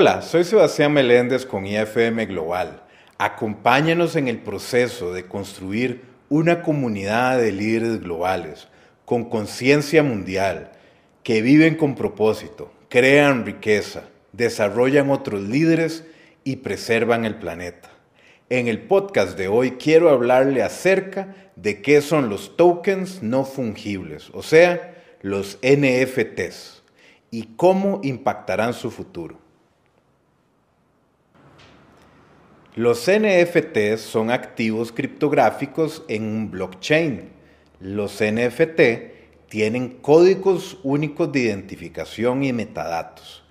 Hola, soy Sebastián Meléndez con IFM Global. Acompáñanos en el proceso de construir una comunidad de líderes globales con conciencia mundial que viven con propósito, crean riqueza, desarrollan otros líderes y preservan el planeta. En el podcast de hoy quiero hablarle acerca de qué son los tokens no fungibles, o sea, los NFTs, y cómo impactarán su futuro. Los NFTs son activos criptográficos en un blockchain. Los NFT tienen códigos únicos de identificación y metadatos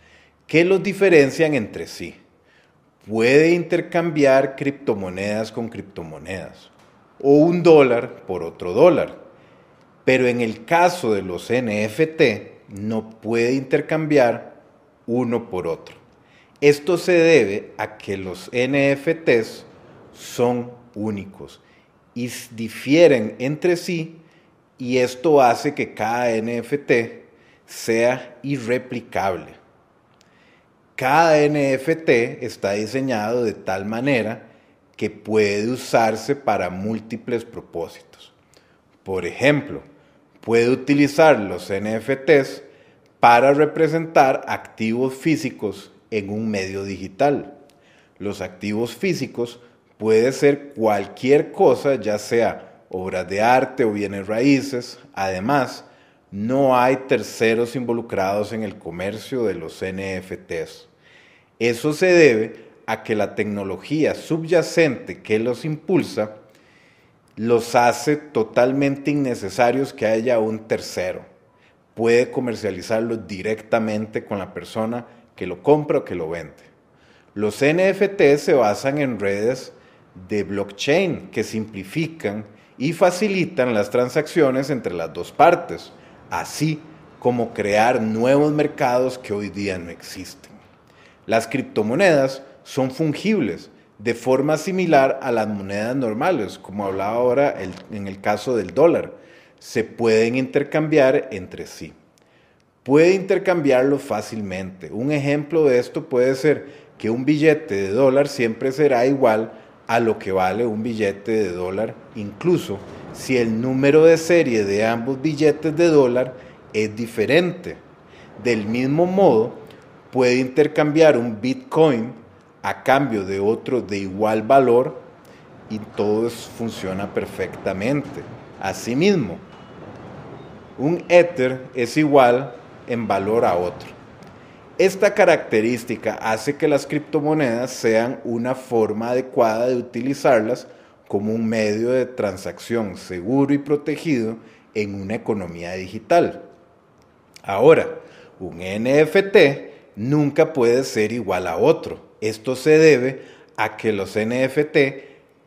que los diferencian entre sí. Puede intercambiar criptomonedas con criptomonedas o un dólar por otro dólar. Pero en el caso de los NFT no puede intercambiar uno por otro. Esto se debe a que los NFTs son únicos y difieren entre sí y esto hace que cada NFT sea irreplicable. Cada NFT está diseñado de tal manera que puede usarse para múltiples propósitos. Por ejemplo, puede utilizar los NFTs para representar activos físicos en un medio digital. Los activos físicos puede ser cualquier cosa, ya sea obras de arte o bienes raíces. Además, no hay terceros involucrados en el comercio de los NFTs. Eso se debe a que la tecnología subyacente que los impulsa los hace totalmente innecesarios que haya un tercero. Puede comercializarlos directamente con la persona que lo compra o que lo vende. Los NFT se basan en redes de blockchain que simplifican y facilitan las transacciones entre las dos partes, así como crear nuevos mercados que hoy día no existen. Las criptomonedas son fungibles de forma similar a las monedas normales, como hablaba ahora en el caso del dólar. Se pueden intercambiar entre sí puede intercambiarlo fácilmente. Un ejemplo de esto puede ser que un billete de dólar siempre será igual a lo que vale un billete de dólar, incluso si el número de serie de ambos billetes de dólar es diferente. Del mismo modo, puede intercambiar un Bitcoin a cambio de otro de igual valor y todo funciona perfectamente. Asimismo, un Ether es igual en valor a otro. Esta característica hace que las criptomonedas sean una forma adecuada de utilizarlas como un medio de transacción seguro y protegido en una economía digital. Ahora, un NFT nunca puede ser igual a otro. Esto se debe a que los NFT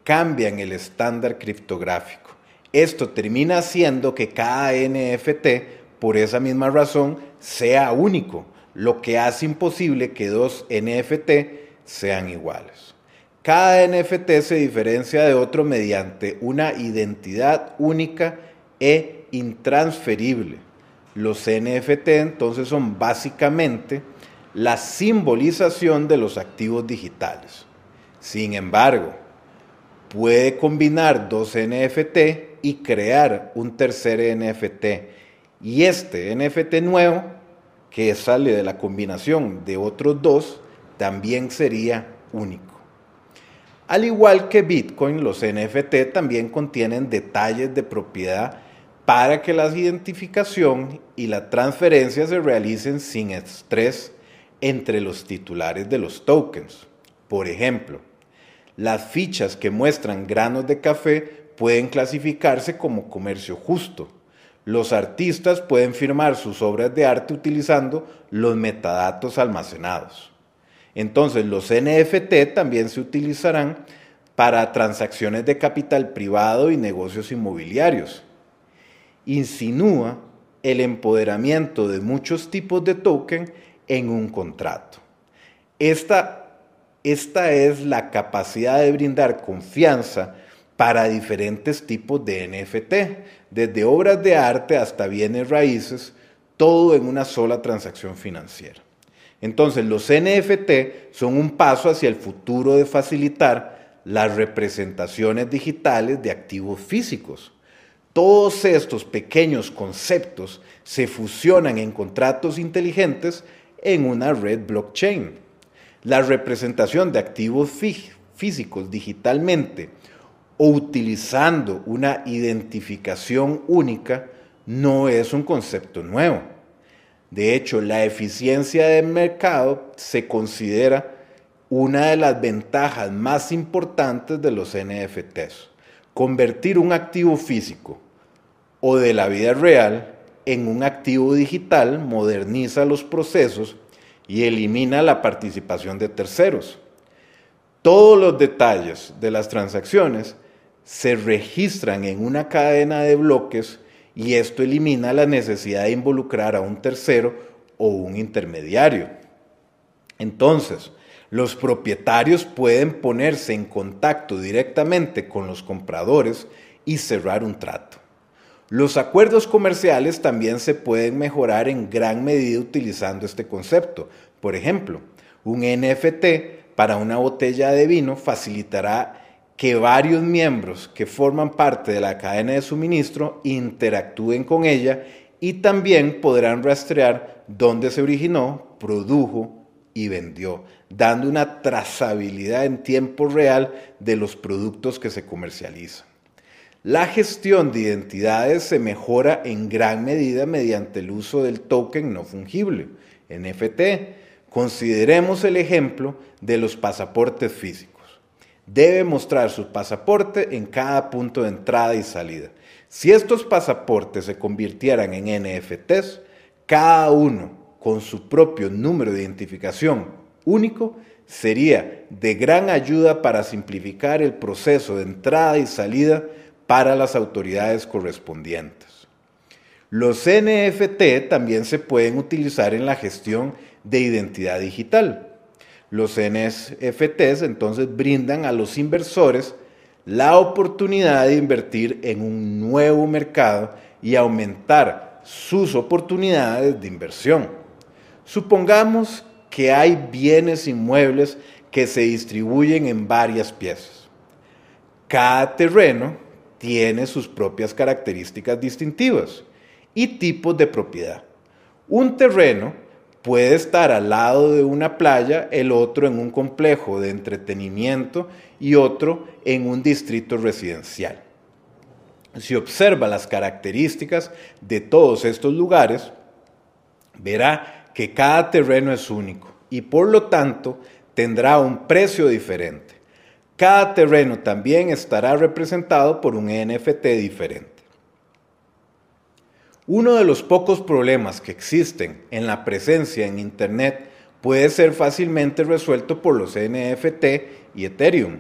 cambian el estándar criptográfico. Esto termina haciendo que cada NFT por esa misma razón sea único, lo que hace imposible que dos NFT sean iguales. Cada NFT se diferencia de otro mediante una identidad única e intransferible. Los NFT entonces son básicamente la simbolización de los activos digitales. Sin embargo, puede combinar dos NFT y crear un tercer NFT y este NFT nuevo, que sale de la combinación de otros dos, también sería único. Al igual que Bitcoin, los NFT también contienen detalles de propiedad para que la identificación y la transferencia se realicen sin estrés entre los titulares de los tokens. Por ejemplo, las fichas que muestran granos de café pueden clasificarse como comercio justo los artistas pueden firmar sus obras de arte utilizando los metadatos almacenados. Entonces, los NFT también se utilizarán para transacciones de capital privado y negocios inmobiliarios. Insinúa el empoderamiento de muchos tipos de token en un contrato. Esta, esta es la capacidad de brindar confianza para diferentes tipos de NFT, desde obras de arte hasta bienes raíces, todo en una sola transacción financiera. Entonces, los NFT son un paso hacia el futuro de facilitar las representaciones digitales de activos físicos. Todos estos pequeños conceptos se fusionan en contratos inteligentes en una red blockchain. La representación de activos físicos digitalmente o utilizando una identificación única no es un concepto nuevo. De hecho, la eficiencia del mercado se considera una de las ventajas más importantes de los NFTs. Convertir un activo físico o de la vida real en un activo digital moderniza los procesos y elimina la participación de terceros. Todos los detalles de las transacciones se registran en una cadena de bloques y esto elimina la necesidad de involucrar a un tercero o un intermediario. Entonces, los propietarios pueden ponerse en contacto directamente con los compradores y cerrar un trato. Los acuerdos comerciales también se pueden mejorar en gran medida utilizando este concepto. Por ejemplo, un NFT para una botella de vino facilitará que varios miembros que forman parte de la cadena de suministro interactúen con ella y también podrán rastrear dónde se originó, produjo y vendió, dando una trazabilidad en tiempo real de los productos que se comercializan. La gestión de identidades se mejora en gran medida mediante el uso del token no fungible, NFT. Consideremos el ejemplo de los pasaportes físicos. Debe mostrar su pasaporte en cada punto de entrada y salida. Si estos pasaportes se convirtieran en NFTs, cada uno con su propio número de identificación único, sería de gran ayuda para simplificar el proceso de entrada y salida para las autoridades correspondientes. Los NFT también se pueden utilizar en la gestión de identidad digital. Los NFTs entonces brindan a los inversores la oportunidad de invertir en un nuevo mercado y aumentar sus oportunidades de inversión. Supongamos que hay bienes inmuebles que se distribuyen en varias piezas. Cada terreno tiene sus propias características distintivas y tipos de propiedad. Un terreno puede estar al lado de una playa, el otro en un complejo de entretenimiento y otro en un distrito residencial. Si observa las características de todos estos lugares, verá que cada terreno es único y por lo tanto tendrá un precio diferente. Cada terreno también estará representado por un NFT diferente. Uno de los pocos problemas que existen en la presencia en Internet puede ser fácilmente resuelto por los NFT y Ethereum.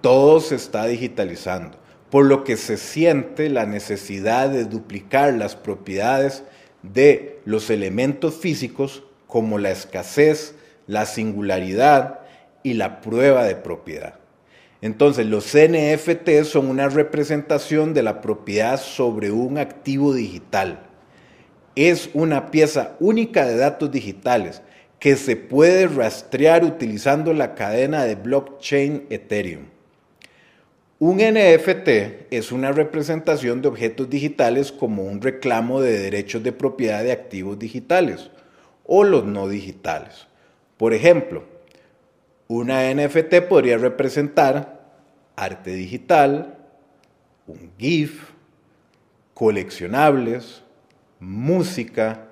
Todo se está digitalizando, por lo que se siente la necesidad de duplicar las propiedades de los elementos físicos como la escasez, la singularidad y la prueba de propiedad. Entonces, los NFT son una representación de la propiedad sobre un activo digital. Es una pieza única de datos digitales que se puede rastrear utilizando la cadena de blockchain Ethereum. Un NFT es una representación de objetos digitales como un reclamo de derechos de propiedad de activos digitales o los no digitales. Por ejemplo, una NFT podría representar arte digital, un GIF, coleccionables, música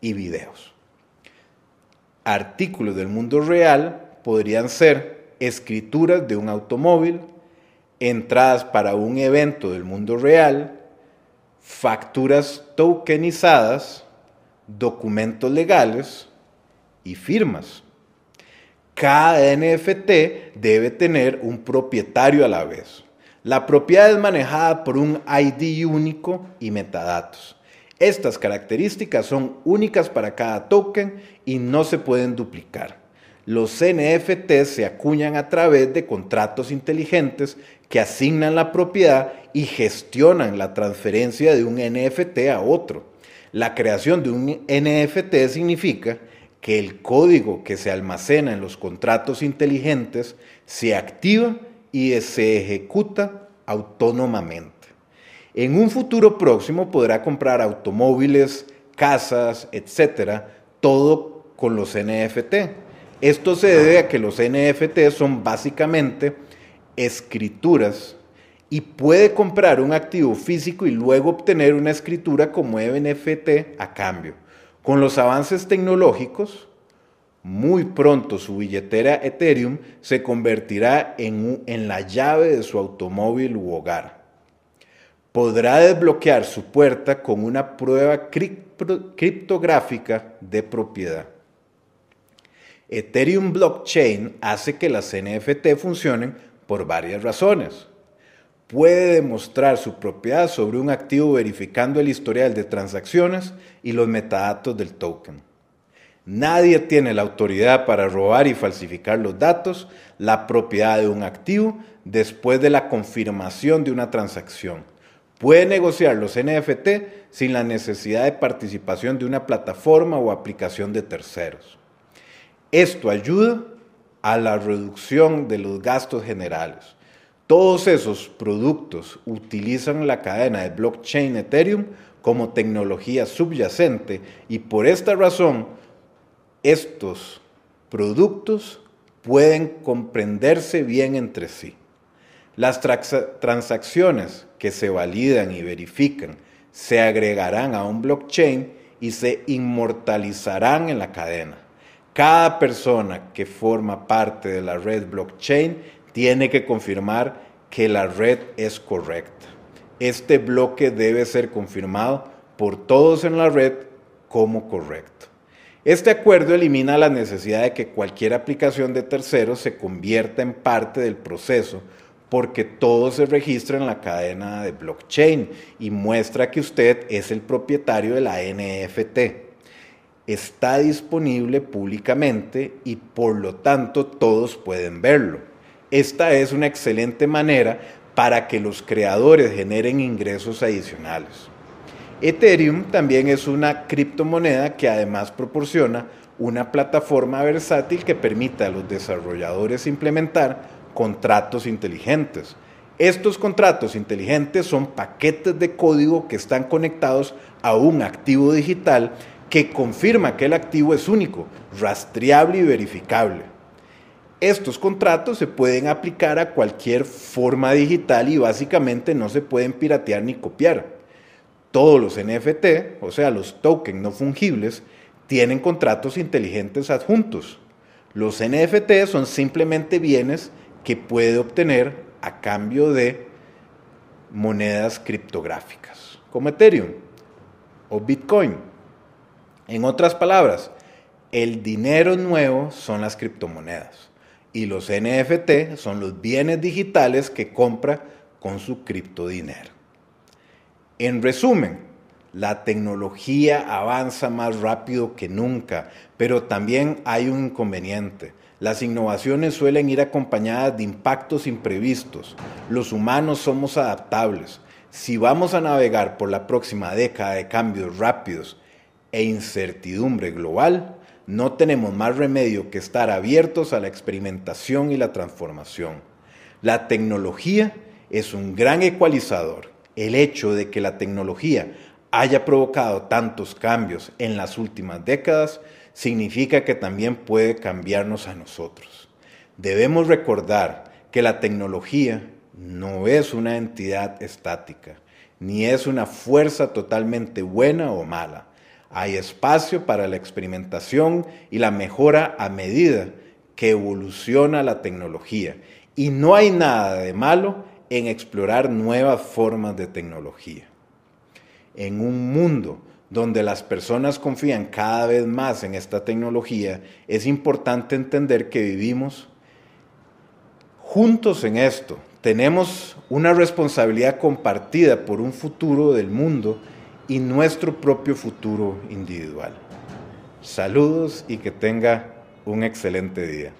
y videos. Artículos del mundo real podrían ser escrituras de un automóvil, entradas para un evento del mundo real, facturas tokenizadas, documentos legales y firmas. Cada NFT debe tener un propietario a la vez. La propiedad es manejada por un ID único y metadatos. Estas características son únicas para cada token y no se pueden duplicar. Los NFT se acuñan a través de contratos inteligentes que asignan la propiedad y gestionan la transferencia de un NFT a otro. La creación de un NFT significa que el código que se almacena en los contratos inteligentes se activa y se ejecuta autónomamente. En un futuro próximo podrá comprar automóviles, casas, etcétera, todo con los NFT. Esto se debe a que los NFT son básicamente escrituras y puede comprar un activo físico y luego obtener una escritura como NFT a cambio. Con los avances tecnológicos, muy pronto su billetera Ethereum se convertirá en, la llave de su automóvil u hogar. Podrá desbloquear su puerta con una prueba criptográfica de propiedad. Ethereum Blockchain hace que las NFT funcionen por varias razones puede demostrar su propiedad sobre un activo verificando el historial de transacciones y los metadatos del token. Nadie tiene la autoridad para robar y falsificar los datos, la propiedad de un activo, después de la confirmación de una transacción. Puede negociar los NFT sin la necesidad de participación de una plataforma o aplicación de terceros. Esto ayuda a la reducción de los gastos generales todos esos productos utilizan la cadena de blockchain Ethereum como tecnología subyacente y por esta razón estos productos pueden comprenderse bien entre sí. Las transacciones que se validan y verifican se agregarán a un blockchain y se inmortalizarán en la cadena. Cada persona que forma parte de la red blockchain tiene que confirmar que la red es correcta. Este bloque debe ser confirmado por todos en la red como correcto. Este acuerdo elimina la necesidad de que cualquier aplicación de terceros se convierta en parte del proceso porque todo se registra en la cadena de blockchain y muestra que usted es el propietario de la NFT. Está disponible públicamente y por lo tanto todos pueden verlo. Esta es una excelente manera para que los creadores generen ingresos adicionales. Ethereum también es una criptomoneda que además proporciona una plataforma versátil que permite a los desarrolladores implementar contratos inteligentes. Estos contratos inteligentes son paquetes de código que están conectados a un activo digital que confirma que el activo es único, rastreable y verificable. Estos contratos se pueden aplicar a cualquier forma digital y básicamente no se pueden piratear ni copiar. Todos los NFT, o sea, los tokens no fungibles, tienen contratos inteligentes adjuntos. Los NFT son simplemente bienes que puede obtener a cambio de monedas criptográficas, como Ethereum o Bitcoin. En otras palabras, el dinero nuevo son las criptomonedas y los NFT son los bienes digitales que compra con su criptodinero. En resumen, la tecnología avanza más rápido que nunca, pero también hay un inconveniente. Las innovaciones suelen ir acompañadas de impactos imprevistos. Los humanos somos adaptables. Si vamos a navegar por la próxima década de cambios rápidos e incertidumbre global, no tenemos más remedio que estar abiertos a la experimentación y la transformación. La tecnología es un gran ecualizador. El hecho de que la tecnología haya provocado tantos cambios en las últimas décadas significa que también puede cambiarnos a nosotros. Debemos recordar que la tecnología no es una entidad estática, ni es una fuerza totalmente buena o mala hay espacio para la experimentación y la mejora a medida que evoluciona la tecnología. Y no hay nada de malo en explorar nuevas formas de tecnología. En un mundo donde las personas confían cada vez más en esta tecnología, es importante entender que vivimos juntos en esto. Tenemos una responsabilidad compartida por un futuro del mundo y nuestro propio futuro individual. Saludos y que tenga un excelente día.